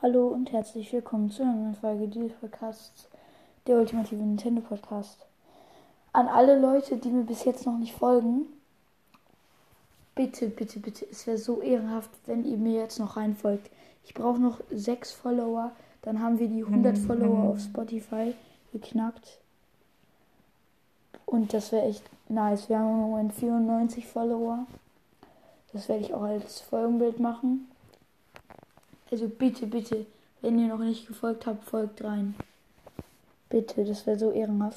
Hallo und herzlich willkommen zu einer neuen Folge dieses Podcasts, der ultimative Nintendo Podcast. An alle Leute, die mir bis jetzt noch nicht folgen, bitte, bitte, bitte, es wäre so ehrenhaft, wenn ihr mir jetzt noch reinfolgt. Ich brauche noch sechs Follower, dann haben wir die 100 Follower auf Spotify geknackt. Und das wäre echt nice. Wir haben im Moment 94 Follower. Das werde ich auch als Folgenbild machen. Also bitte, bitte, wenn ihr noch nicht gefolgt habt, folgt rein. Bitte, das wäre so ehrenhaft.